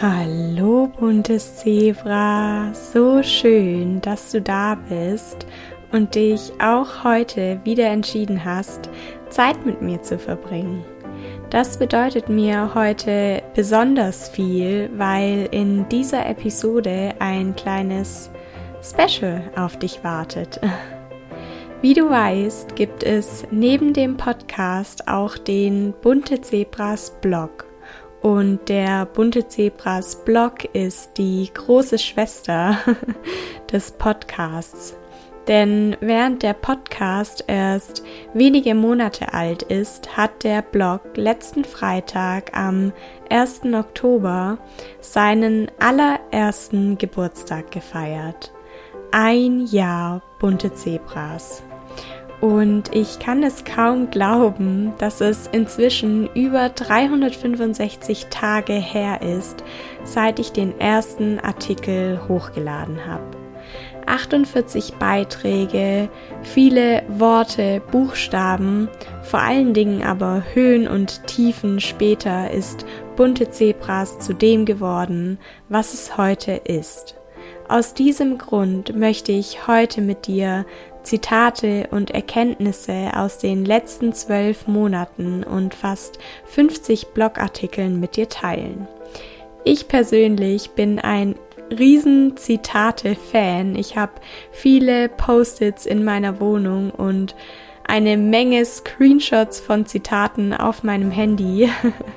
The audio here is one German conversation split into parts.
Hallo buntes Zebra, so schön, dass du da bist und dich auch heute wieder entschieden hast, Zeit mit mir zu verbringen. Das bedeutet mir heute besonders viel, weil in dieser Episode ein kleines Special auf dich wartet. Wie du weißt, gibt es neben dem Podcast auch den Bunte Zebras Blog. Und der Bunte Zebras Blog ist die große Schwester des Podcasts. Denn während der Podcast erst wenige Monate alt ist, hat der Blog letzten Freitag am 1. Oktober seinen allerersten Geburtstag gefeiert. Ein Jahr bunte Zebras. Und ich kann es kaum glauben, dass es inzwischen über 365 Tage her ist, seit ich den ersten Artikel hochgeladen habe. 48 Beiträge, viele Worte, Buchstaben, vor allen Dingen aber Höhen und Tiefen später ist Bunte Zebras zu dem geworden, was es heute ist. Aus diesem Grund möchte ich heute mit dir Zitate und Erkenntnisse aus den letzten zwölf Monaten und fast 50 Blogartikeln mit dir teilen. Ich persönlich bin ein riesen Zitate-Fan. Ich habe viele Post-its in meiner Wohnung und eine Menge Screenshots von Zitaten auf meinem Handy.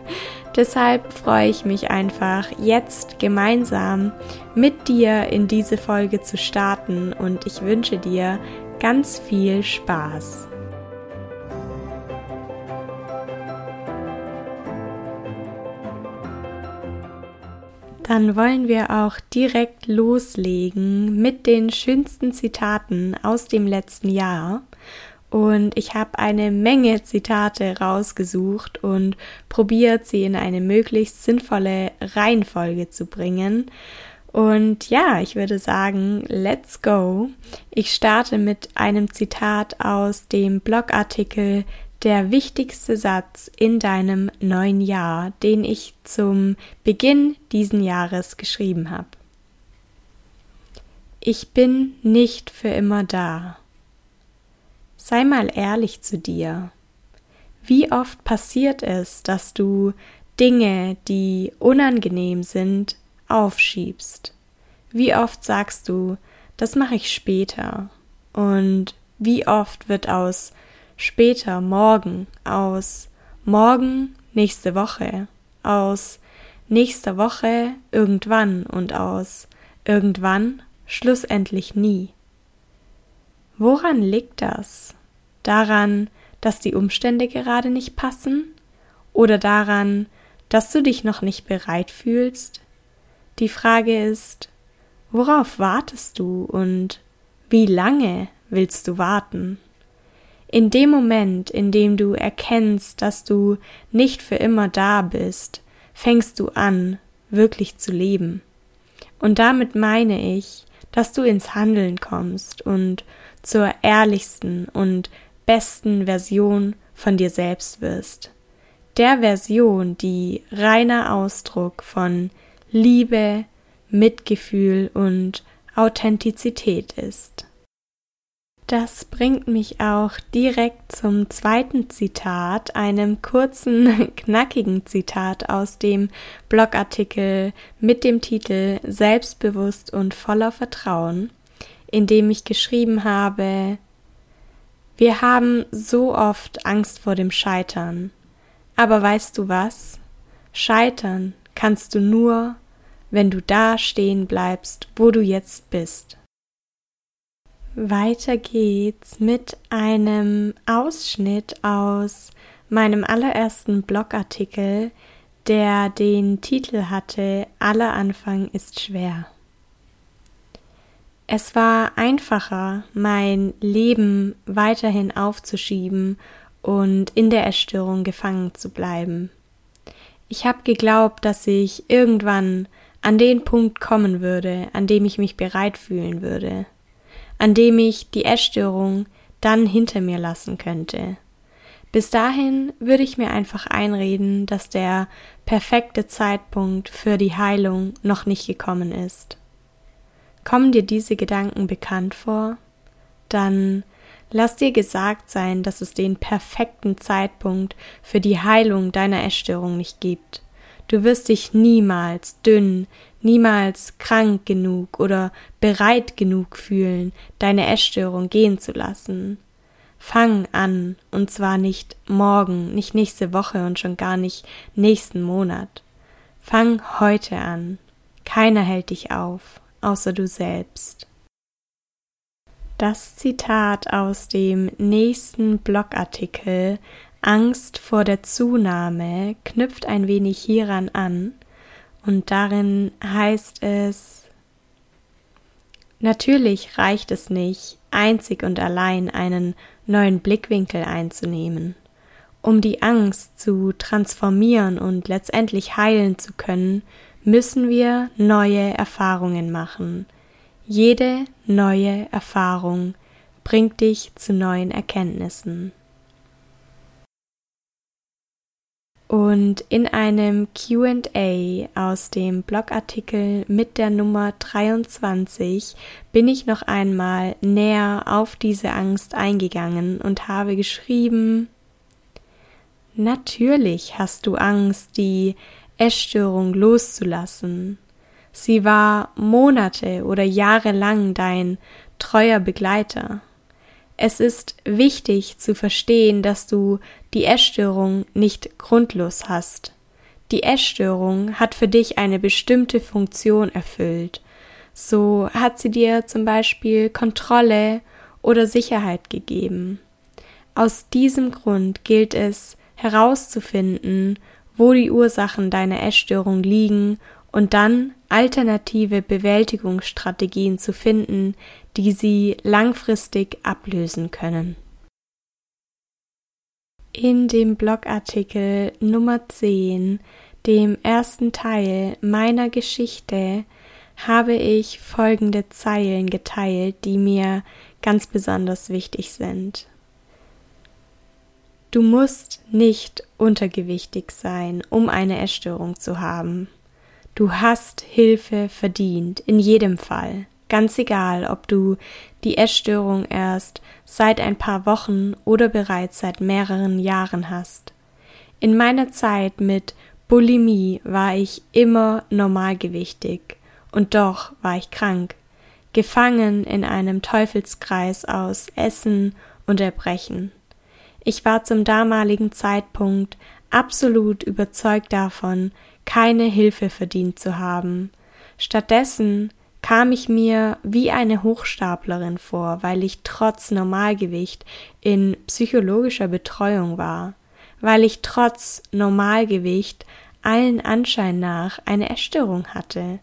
Deshalb freue ich mich einfach, jetzt gemeinsam mit dir in diese Folge zu starten und ich wünsche dir ganz viel Spaß. Dann wollen wir auch direkt loslegen mit den schönsten Zitaten aus dem letzten Jahr. Und ich habe eine Menge Zitate rausgesucht und probiert, sie in eine möglichst sinnvolle Reihenfolge zu bringen. Und ja, ich würde sagen, let's go. Ich starte mit einem Zitat aus dem Blogartikel Der wichtigste Satz in deinem neuen Jahr, den ich zum Beginn diesen Jahres geschrieben habe. Ich bin nicht für immer da. Sei mal ehrlich zu dir. Wie oft passiert es, dass du Dinge, die unangenehm sind, aufschiebst. Wie oft sagst du, das mache ich später? Und wie oft wird aus später morgen, aus morgen nächste Woche, aus nächster Woche irgendwann und aus irgendwann schlussendlich nie? Woran liegt das? Daran, dass die Umstände gerade nicht passen? Oder daran, dass du dich noch nicht bereit fühlst, die Frage ist, worauf wartest du und wie lange willst du warten? In dem Moment, in dem du erkennst, dass du nicht für immer da bist, fängst du an, wirklich zu leben. Und damit meine ich, dass du ins Handeln kommst und zur ehrlichsten und besten Version von dir selbst wirst. Der Version, die reiner Ausdruck von Liebe, Mitgefühl und Authentizität ist. Das bringt mich auch direkt zum zweiten Zitat, einem kurzen, knackigen Zitat aus dem Blogartikel mit dem Titel Selbstbewusst und voller Vertrauen, in dem ich geschrieben habe, wir haben so oft Angst vor dem Scheitern. Aber weißt du was? Scheitern kannst du nur, wenn du da stehen bleibst, wo du jetzt bist. Weiter geht's mit einem Ausschnitt aus meinem allerersten Blogartikel, der den Titel hatte Aller Anfang ist schwer. Es war einfacher, mein Leben weiterhin aufzuschieben und in der Erstörung gefangen zu bleiben. Ich habe geglaubt, dass ich irgendwann an den Punkt kommen würde, an dem ich mich bereit fühlen würde, an dem ich die Essstörung dann hinter mir lassen könnte. Bis dahin würde ich mir einfach einreden, dass der perfekte Zeitpunkt für die Heilung noch nicht gekommen ist. Kommen dir diese Gedanken bekannt vor? Dann lass dir gesagt sein, dass es den perfekten Zeitpunkt für die Heilung deiner Essstörung nicht gibt. Du wirst dich niemals dünn, niemals krank genug oder bereit genug fühlen, deine Essstörung gehen zu lassen. Fang an, und zwar nicht morgen, nicht nächste Woche und schon gar nicht nächsten Monat. Fang heute an. Keiner hält dich auf, außer du selbst. Das Zitat aus dem nächsten Blogartikel Angst vor der Zunahme knüpft ein wenig hieran an und darin heißt es Natürlich reicht es nicht, einzig und allein einen neuen Blickwinkel einzunehmen. Um die Angst zu transformieren und letztendlich heilen zu können, müssen wir neue Erfahrungen machen. Jede neue Erfahrung bringt dich zu neuen Erkenntnissen. Und in einem QA aus dem Blogartikel mit der Nummer 23 bin ich noch einmal näher auf diese Angst eingegangen und habe geschrieben, Natürlich hast du Angst, die Essstörung loszulassen. Sie war Monate oder Jahre lang dein treuer Begleiter. Es ist wichtig zu verstehen, dass du die Essstörung nicht grundlos hast. Die Essstörung hat für dich eine bestimmte Funktion erfüllt. So hat sie dir zum Beispiel Kontrolle oder Sicherheit gegeben. Aus diesem Grund gilt es herauszufinden, wo die Ursachen deiner Essstörung liegen und dann alternative Bewältigungsstrategien zu finden, die sie langfristig ablösen können. In dem Blogartikel Nummer 10, dem ersten Teil meiner Geschichte, habe ich folgende Zeilen geteilt, die mir ganz besonders wichtig sind. Du musst nicht untergewichtig sein, um eine Essstörung zu haben. Du hast Hilfe verdient, in jedem Fall. Ganz egal, ob du die Essstörung erst seit ein paar Wochen oder bereits seit mehreren Jahren hast. In meiner Zeit mit Bulimie war ich immer normalgewichtig und doch war ich krank, gefangen in einem Teufelskreis aus Essen und Erbrechen. Ich war zum damaligen Zeitpunkt absolut überzeugt davon, keine Hilfe verdient zu haben. Stattdessen kam ich mir wie eine Hochstaplerin vor, weil ich trotz Normalgewicht in psychologischer Betreuung war, weil ich trotz Normalgewicht allen Anschein nach eine Essstörung hatte.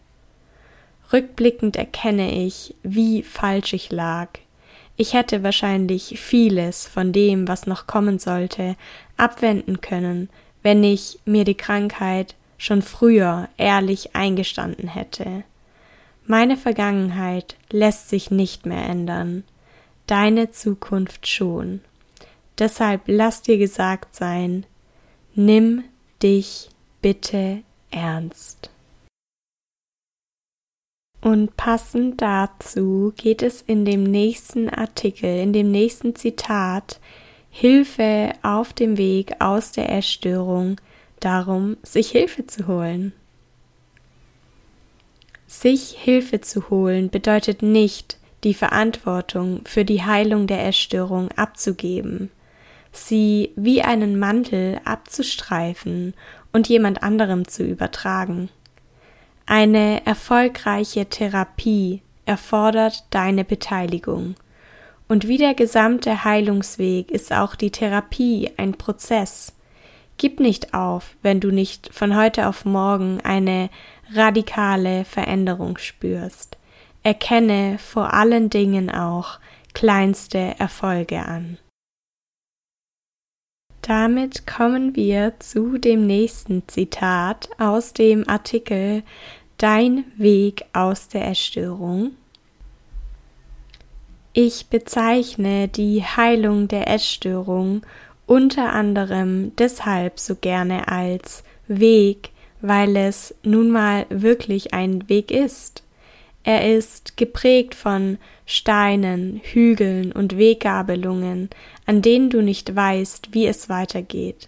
Rückblickend erkenne ich, wie falsch ich lag. Ich hätte wahrscheinlich vieles von dem, was noch kommen sollte, abwenden können, wenn ich mir die Krankheit schon früher ehrlich eingestanden hätte. Meine Vergangenheit lässt sich nicht mehr ändern, deine Zukunft schon. Deshalb lass dir gesagt sein, nimm dich bitte ernst. Und passend dazu geht es in dem nächsten Artikel, in dem nächsten Zitat Hilfe auf dem Weg aus der Essstörung darum, sich Hilfe zu holen. Sich Hilfe zu holen bedeutet nicht, die Verantwortung für die Heilung der Essstörung abzugeben, sie wie einen Mantel abzustreifen und jemand anderem zu übertragen. Eine erfolgreiche Therapie erfordert deine Beteiligung. Und wie der gesamte Heilungsweg ist auch die Therapie ein Prozess. Gib nicht auf, wenn du nicht von heute auf morgen eine radikale Veränderung spürst. Erkenne vor allen Dingen auch kleinste Erfolge an. Damit kommen wir zu dem nächsten Zitat aus dem Artikel Dein Weg aus der Essstörung. Ich bezeichne die Heilung der Essstörung unter anderem deshalb so gerne als Weg, weil es nun mal wirklich ein Weg ist. Er ist geprägt von Steinen, Hügeln und Weggabelungen, an denen du nicht weißt, wie es weitergeht.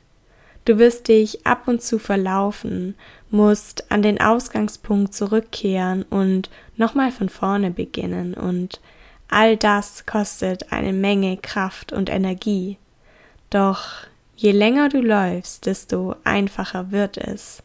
Du wirst dich ab und zu verlaufen, musst an den Ausgangspunkt zurückkehren und nochmal von vorne beginnen und all das kostet eine Menge Kraft und Energie. Doch je länger du läufst, desto einfacher wird es,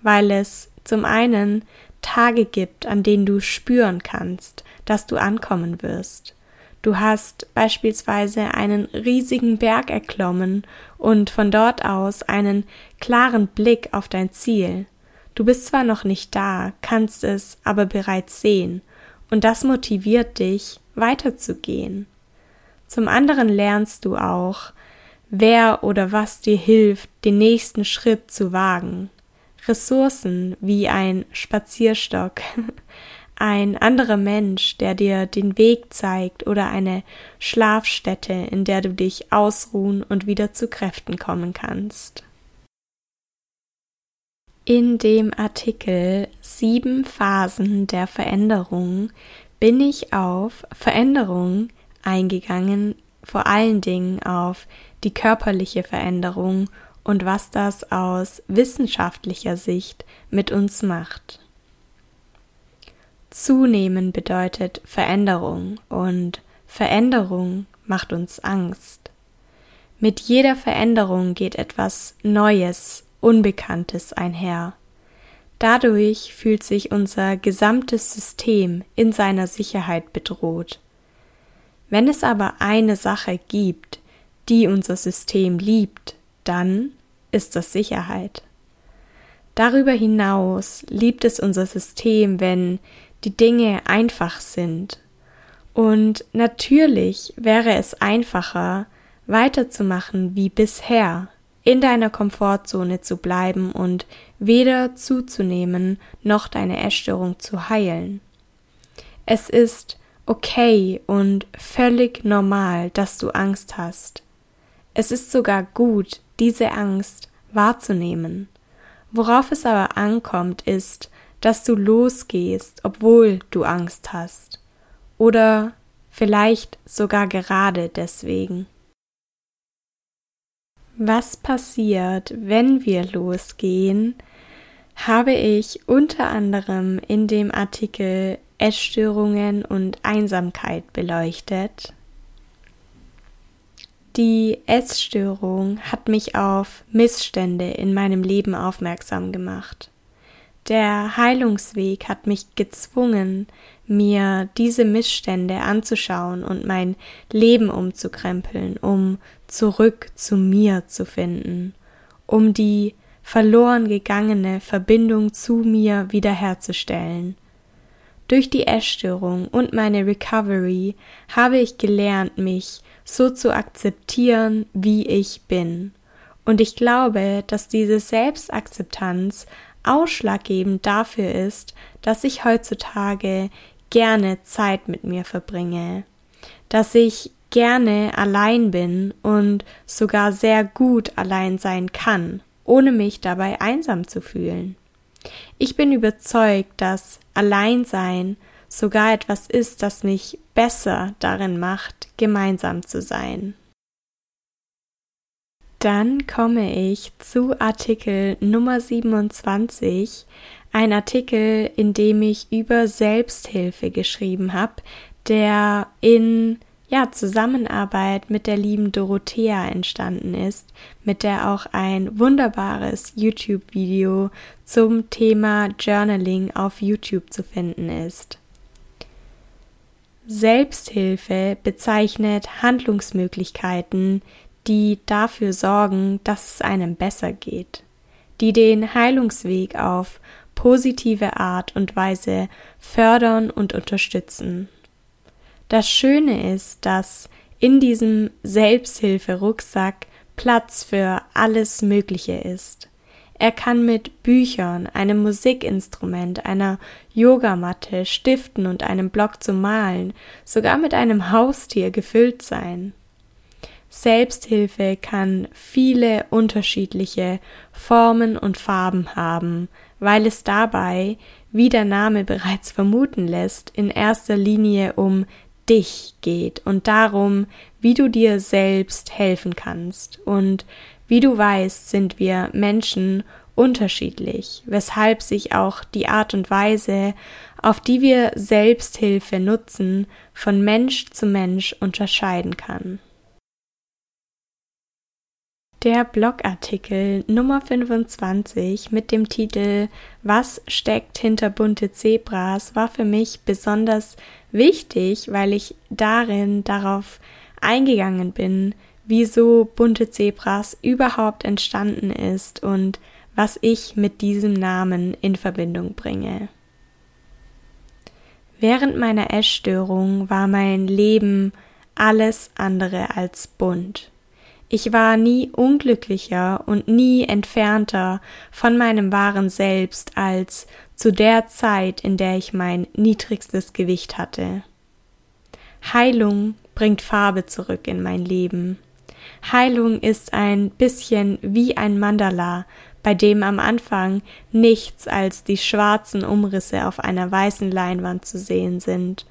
weil es zum einen Tage gibt, an denen du spüren kannst, dass du ankommen wirst. Du hast beispielsweise einen riesigen Berg erklommen und von dort aus einen klaren Blick auf dein Ziel. Du bist zwar noch nicht da, kannst es aber bereits sehen, und das motiviert dich, weiterzugehen. Zum anderen lernst du auch, wer oder was dir hilft, den nächsten Schritt zu wagen. Ressourcen wie ein Spazierstock, ein anderer Mensch, der dir den Weg zeigt oder eine Schlafstätte, in der du dich ausruhen und wieder zu Kräften kommen kannst. In dem Artikel Sieben Phasen der Veränderung bin ich auf Veränderung eingegangen, vor allen Dingen auf die körperliche Veränderung und was das aus wissenschaftlicher Sicht mit uns macht. Zunehmen bedeutet Veränderung und Veränderung macht uns Angst. Mit jeder Veränderung geht etwas Neues, Unbekanntes einher. Dadurch fühlt sich unser gesamtes System in seiner Sicherheit bedroht. Wenn es aber eine Sache gibt, die unser System liebt, dann ist das Sicherheit. Darüber hinaus liebt es unser System, wenn die Dinge einfach sind. Und natürlich wäre es einfacher, weiterzumachen wie bisher, in deiner Komfortzone zu bleiben und weder zuzunehmen noch deine Essstörung zu heilen. Es ist okay und völlig normal, dass du Angst hast. Es ist sogar gut, diese Angst wahrzunehmen. Worauf es aber ankommt, ist, dass du losgehst, obwohl du Angst hast. Oder vielleicht sogar gerade deswegen. Was passiert, wenn wir losgehen, habe ich unter anderem in dem Artikel Essstörungen und Einsamkeit beleuchtet. Die Essstörung hat mich auf Missstände in meinem Leben aufmerksam gemacht. Der Heilungsweg hat mich gezwungen, mir diese Missstände anzuschauen und mein Leben umzukrempeln, um zurück zu mir zu finden, um die verloren gegangene Verbindung zu mir wiederherzustellen. Durch die Essstörung und meine Recovery habe ich gelernt, mich so zu akzeptieren, wie ich bin. Und ich glaube, dass diese Selbstakzeptanz ausschlaggebend dafür ist, dass ich heutzutage gerne Zeit mit mir verbringe, dass ich gerne allein bin und sogar sehr gut allein sein kann, ohne mich dabei einsam zu fühlen. Ich bin überzeugt, dass Alleinsein sogar etwas ist, das mich besser darin macht, gemeinsam zu sein. Dann komme ich zu Artikel Nummer 27, ein Artikel, in dem ich über Selbsthilfe geschrieben habe, der in ja, Zusammenarbeit mit der lieben Dorothea entstanden ist, mit der auch ein wunderbares YouTube-Video zum Thema Journaling auf YouTube zu finden ist. Selbsthilfe bezeichnet Handlungsmöglichkeiten, die dafür sorgen, dass es einem besser geht, die den Heilungsweg auf positive Art und Weise fördern und unterstützen. Das Schöne ist, dass in diesem Selbsthilfe-Rucksack Platz für alles Mögliche ist. Er kann mit Büchern, einem Musikinstrument, einer Yogamatte, Stiften und einem Block zum Malen, sogar mit einem Haustier gefüllt sein. Selbsthilfe kann viele unterschiedliche Formen und Farben haben, weil es dabei, wie der Name bereits vermuten lässt, in erster Linie um dich geht und darum, wie du dir selbst helfen kannst. Und wie du weißt, sind wir Menschen unterschiedlich, weshalb sich auch die Art und Weise, auf die wir Selbsthilfe nutzen, von Mensch zu Mensch unterscheiden kann. Der Blogartikel Nummer 25 mit dem Titel Was steckt hinter bunte Zebras war für mich besonders wichtig, weil ich darin darauf eingegangen bin, wieso bunte Zebras überhaupt entstanden ist und was ich mit diesem Namen in Verbindung bringe. Während meiner Essstörung war mein Leben alles andere als bunt. Ich war nie unglücklicher und nie entfernter von meinem wahren Selbst als zu der Zeit, in der ich mein niedrigstes Gewicht hatte. Heilung bringt Farbe zurück in mein Leben. Heilung ist ein bisschen wie ein Mandala, bei dem am Anfang nichts als die schwarzen Umrisse auf einer weißen Leinwand zu sehen sind.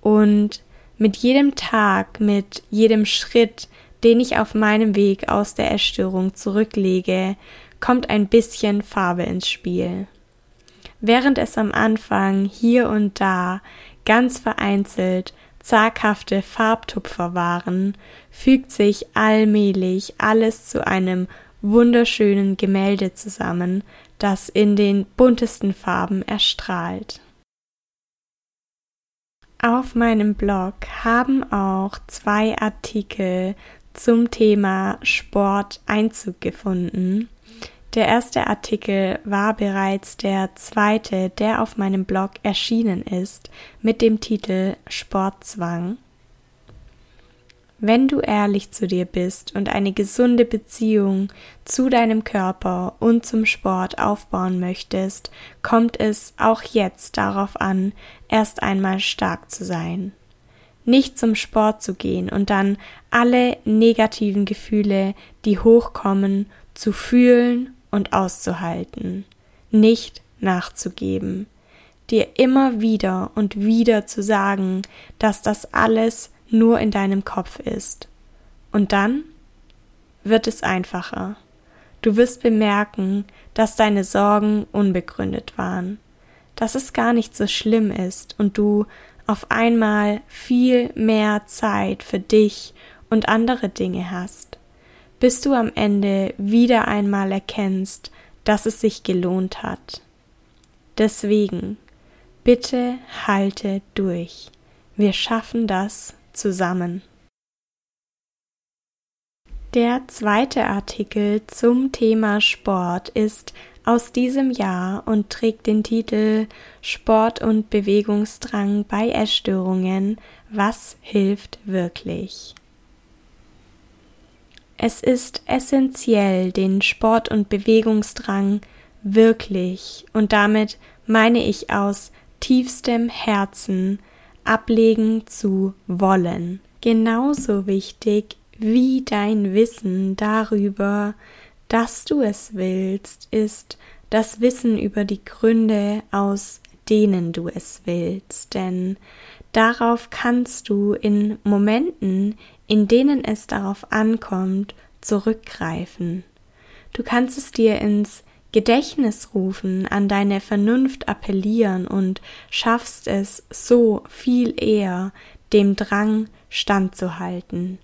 Und mit jedem Tag, mit jedem Schritt, den ich auf meinem Weg aus der Essstörung zurücklege, kommt ein bisschen Farbe ins Spiel. Während es am Anfang hier und da ganz vereinzelt zaghafte Farbtupfer waren, fügt sich allmählich alles zu einem wunderschönen Gemälde zusammen, das in den buntesten Farben erstrahlt. Auf meinem Blog haben auch zwei Artikel zum Thema Sport Einzug gefunden. Der erste Artikel war bereits der zweite, der auf meinem Blog erschienen ist, mit dem Titel Sportzwang. Wenn du ehrlich zu dir bist und eine gesunde Beziehung zu deinem Körper und zum Sport aufbauen möchtest, kommt es auch jetzt darauf an, erst einmal stark zu sein nicht zum Sport zu gehen und dann alle negativen Gefühle, die hochkommen, zu fühlen und auszuhalten, nicht nachzugeben, dir immer wieder und wieder zu sagen, dass das alles nur in deinem Kopf ist. Und dann wird es einfacher. Du wirst bemerken, dass deine Sorgen unbegründet waren, dass es gar nicht so schlimm ist und du auf einmal viel mehr Zeit für dich und andere Dinge hast, bis du am Ende wieder einmal erkennst, dass es sich gelohnt hat. Deswegen, bitte halte durch. Wir schaffen das zusammen. Der zweite Artikel zum Thema Sport ist aus diesem Jahr und trägt den Titel Sport und Bewegungsdrang bei Essstörungen. Was hilft wirklich? Es ist essentiell, den Sport- und Bewegungsdrang wirklich und damit meine ich aus tiefstem Herzen ablegen zu wollen. Genauso wichtig wie dein Wissen darüber, dass du es willst, ist das Wissen über die Gründe, aus denen du es willst, denn darauf kannst du in Momenten, in denen es darauf ankommt, zurückgreifen. Du kannst es dir ins Gedächtnis rufen, an deine Vernunft appellieren und schaffst es so viel eher, dem Drang standzuhalten.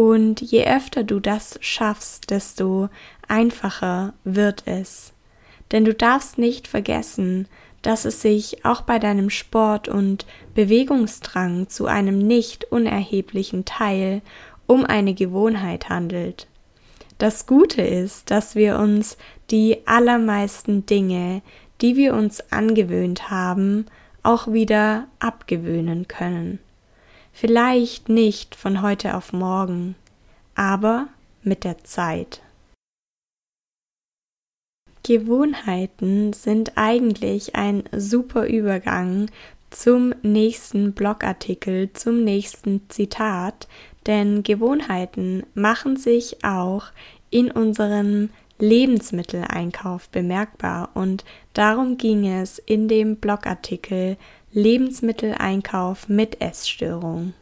Und je öfter du das schaffst, desto einfacher wird es. Denn du darfst nicht vergessen, dass es sich auch bei deinem Sport und Bewegungsdrang zu einem nicht unerheblichen Teil um eine Gewohnheit handelt. Das Gute ist, dass wir uns die allermeisten Dinge, die wir uns angewöhnt haben, auch wieder abgewöhnen können. Vielleicht nicht von heute auf morgen, aber mit der Zeit. Gewohnheiten sind eigentlich ein super Übergang zum nächsten Blogartikel, zum nächsten Zitat, denn Gewohnheiten machen sich auch in unserem Lebensmitteleinkauf bemerkbar und darum ging es in dem Blogartikel Lebensmitteleinkauf mit Essstörung.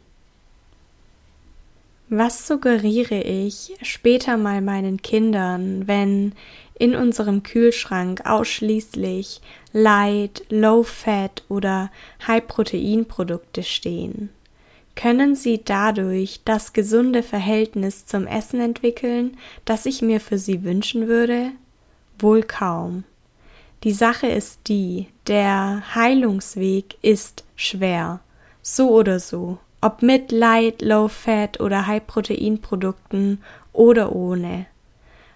Was suggeriere ich später mal meinen Kindern, wenn in unserem Kühlschrank ausschließlich Light, Low Fat oder High Protein Produkte stehen? Können sie dadurch das gesunde Verhältnis zum Essen entwickeln, das ich mir für sie wünschen würde? Wohl kaum. Die Sache ist die, der Heilungsweg ist schwer, so oder so, ob mit Light, Low Fat oder High Protein Produkten oder ohne.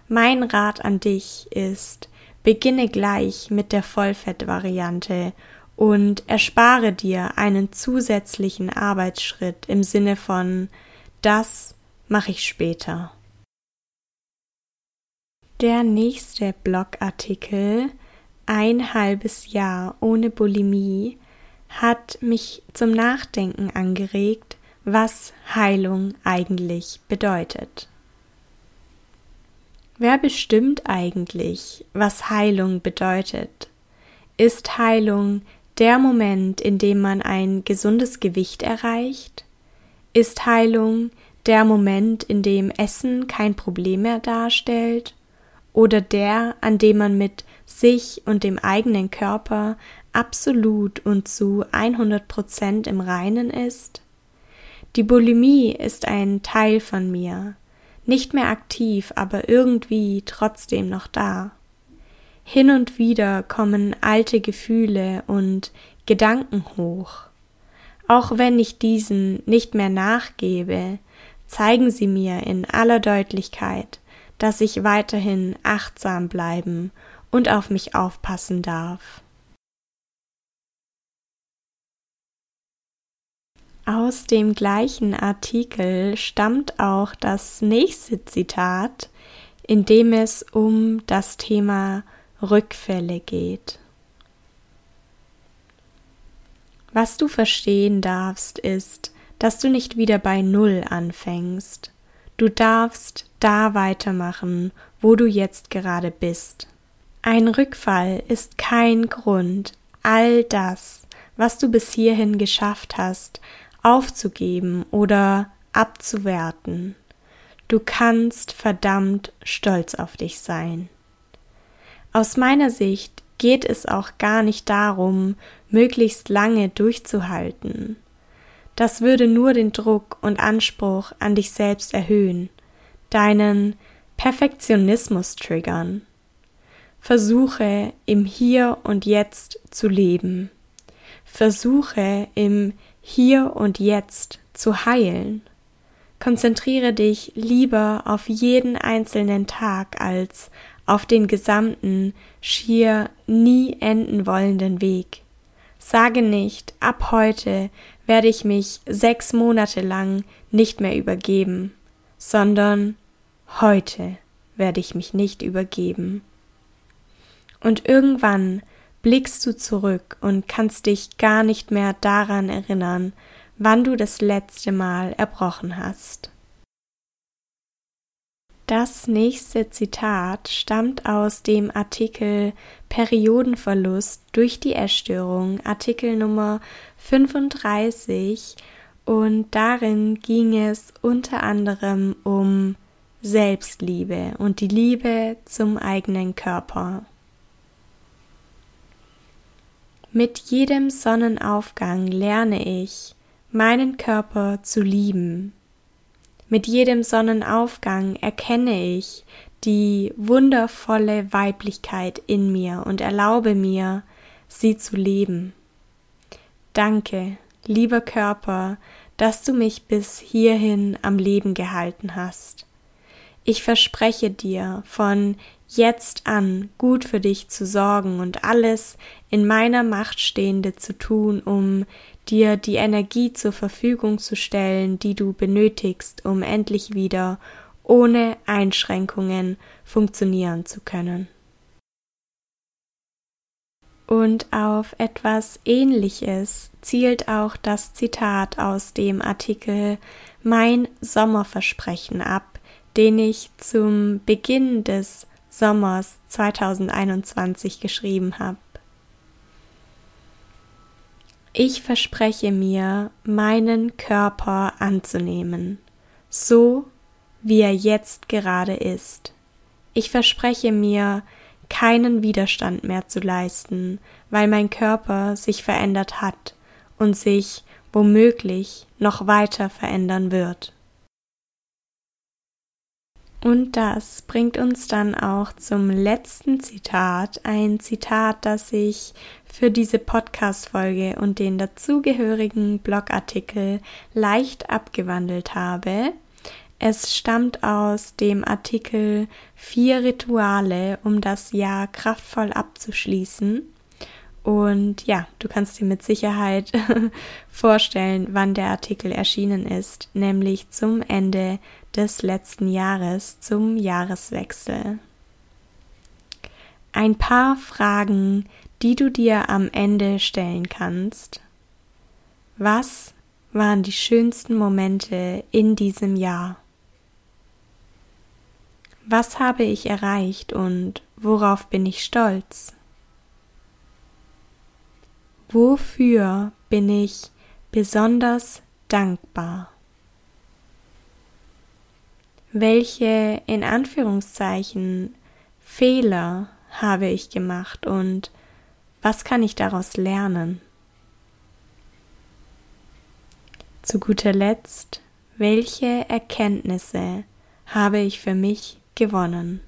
Mein Rat an dich ist, beginne gleich mit der Vollfett-Variante und erspare dir einen zusätzlichen Arbeitsschritt im Sinne von das mache ich später. Der nächste Blogartikel Ein halbes Jahr ohne Bulimie hat mich zum Nachdenken angeregt, was Heilung eigentlich bedeutet. Wer bestimmt eigentlich, was Heilung bedeutet? Ist Heilung der Moment, in dem man ein gesundes Gewicht erreicht? Ist Heilung der Moment, in dem Essen kein Problem mehr darstellt? Oder der, an dem man mit sich und dem eigenen Körper absolut und zu 100 Prozent im Reinen ist? Die Bulimie ist ein Teil von mir, nicht mehr aktiv, aber irgendwie trotzdem noch da. Hin und wieder kommen alte Gefühle und Gedanken hoch. Auch wenn ich diesen nicht mehr nachgebe, zeigen sie mir in aller Deutlichkeit, dass ich weiterhin achtsam bleiben und auf mich aufpassen darf. Aus dem gleichen Artikel stammt auch das nächste Zitat, in dem es um das Thema Rückfälle geht. Was du verstehen darfst, ist, dass du nicht wieder bei Null anfängst. Du darfst da weitermachen, wo du jetzt gerade bist. Ein Rückfall ist kein Grund, all das, was du bis hierhin geschafft hast, aufzugeben oder abzuwerten. Du kannst verdammt stolz auf dich sein. Aus meiner Sicht geht es auch gar nicht darum, möglichst lange durchzuhalten. Das würde nur den Druck und Anspruch an dich selbst erhöhen, deinen Perfektionismus triggern. Versuche im Hier und Jetzt zu leben. Versuche im Hier und Jetzt zu heilen. Konzentriere dich lieber auf jeden einzelnen Tag als auf den gesamten, schier nie enden wollenden Weg. Sage nicht, ab heute werde ich mich sechs Monate lang nicht mehr übergeben, sondern heute werde ich mich nicht übergeben. Und irgendwann blickst du zurück und kannst dich gar nicht mehr daran erinnern, wann du das letzte Mal erbrochen hast. Das nächste Zitat stammt aus dem Artikel Periodenverlust durch die Essstörung, Artikel Nummer 35, und darin ging es unter anderem um Selbstliebe und die Liebe zum eigenen Körper. Mit jedem Sonnenaufgang lerne ich, meinen Körper zu lieben, mit jedem Sonnenaufgang erkenne ich die wundervolle Weiblichkeit in mir und erlaube mir, sie zu leben. Danke, lieber Körper, dass du mich bis hierhin am Leben gehalten hast. Ich verspreche dir, von jetzt an gut für dich zu sorgen und alles in meiner Macht Stehende zu tun, um dir die Energie zur Verfügung zu stellen, die du benötigst, um endlich wieder ohne Einschränkungen funktionieren zu können. Und auf etwas Ähnliches zielt auch das Zitat aus dem Artikel Mein Sommerversprechen ab, den ich zum Beginn des Sommers 2021 geschrieben habe. Ich verspreche mir, meinen Körper anzunehmen, so wie er jetzt gerade ist. Ich verspreche mir, keinen Widerstand mehr zu leisten, weil mein Körper sich verändert hat und sich womöglich noch weiter verändern wird. Und das bringt uns dann auch zum letzten Zitat, ein Zitat, das ich für diese Podcast-Folge und den dazugehörigen Blogartikel leicht abgewandelt habe. Es stammt aus dem Artikel Vier Rituale, um das Jahr kraftvoll abzuschließen. Und ja, du kannst dir mit Sicherheit vorstellen, wann der Artikel erschienen ist, nämlich zum Ende des letzten Jahres, zum Jahreswechsel. Ein paar Fragen, die du dir am Ende stellen kannst. Was waren die schönsten Momente in diesem Jahr? Was habe ich erreicht und worauf bin ich stolz? Wofür bin ich besonders dankbar? Welche in Anführungszeichen Fehler habe ich gemacht und was kann ich daraus lernen? Zu guter Letzt, welche Erkenntnisse habe ich für mich gewonnen.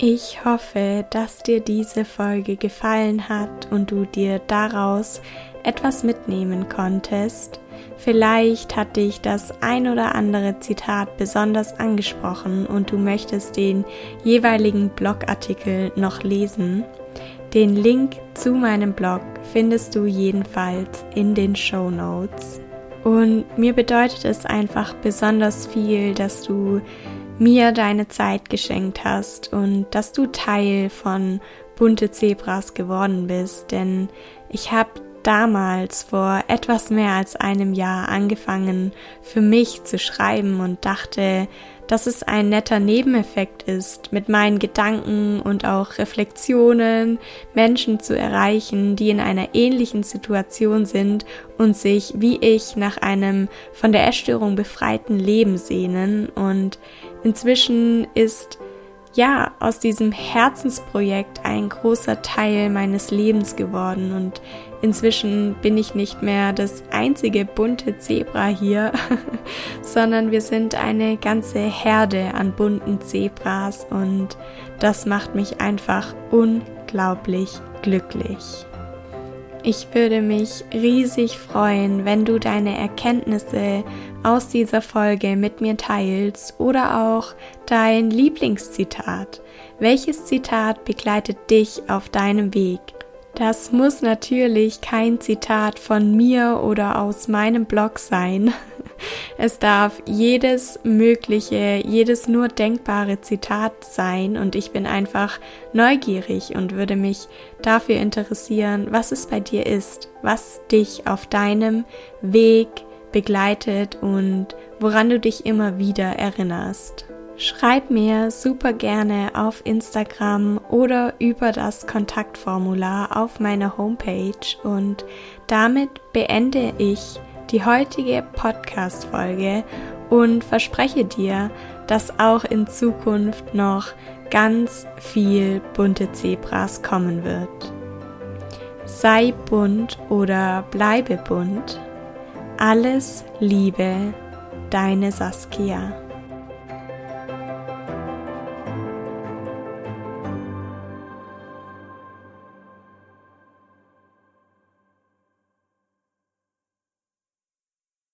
Ich hoffe, dass dir diese Folge gefallen hat und du dir daraus etwas mitnehmen konntest. Vielleicht hat dich das ein oder andere Zitat besonders angesprochen und du möchtest den jeweiligen Blogartikel noch lesen. Den Link zu meinem Blog findest du jedenfalls in den Show Notes. Und mir bedeutet es einfach besonders viel, dass du mir deine Zeit geschenkt hast und dass du Teil von bunte Zebras geworden bist, denn ich habe damals vor etwas mehr als einem Jahr angefangen für mich zu schreiben und dachte, dass es ein netter Nebeneffekt ist, mit meinen Gedanken und auch Reflexionen Menschen zu erreichen, die in einer ähnlichen Situation sind und sich wie ich nach einem von der Essstörung befreiten Leben sehnen. Und inzwischen ist ja aus diesem Herzensprojekt ein großer Teil meines Lebens geworden und Inzwischen bin ich nicht mehr das einzige bunte Zebra hier, sondern wir sind eine ganze Herde an bunten Zebras und das macht mich einfach unglaublich glücklich. Ich würde mich riesig freuen, wenn du deine Erkenntnisse aus dieser Folge mit mir teilst oder auch dein Lieblingszitat. Welches Zitat begleitet dich auf deinem Weg? Das muss natürlich kein Zitat von mir oder aus meinem Blog sein. Es darf jedes mögliche, jedes nur denkbare Zitat sein und ich bin einfach neugierig und würde mich dafür interessieren, was es bei dir ist, was dich auf deinem Weg begleitet und woran du dich immer wieder erinnerst. Schreib mir super gerne auf Instagram oder über das Kontaktformular auf meiner Homepage und damit beende ich die heutige Podcast-Folge und verspreche dir, dass auch in Zukunft noch ganz viel bunte Zebras kommen wird. Sei bunt oder bleibe bunt. Alles Liebe, deine Saskia.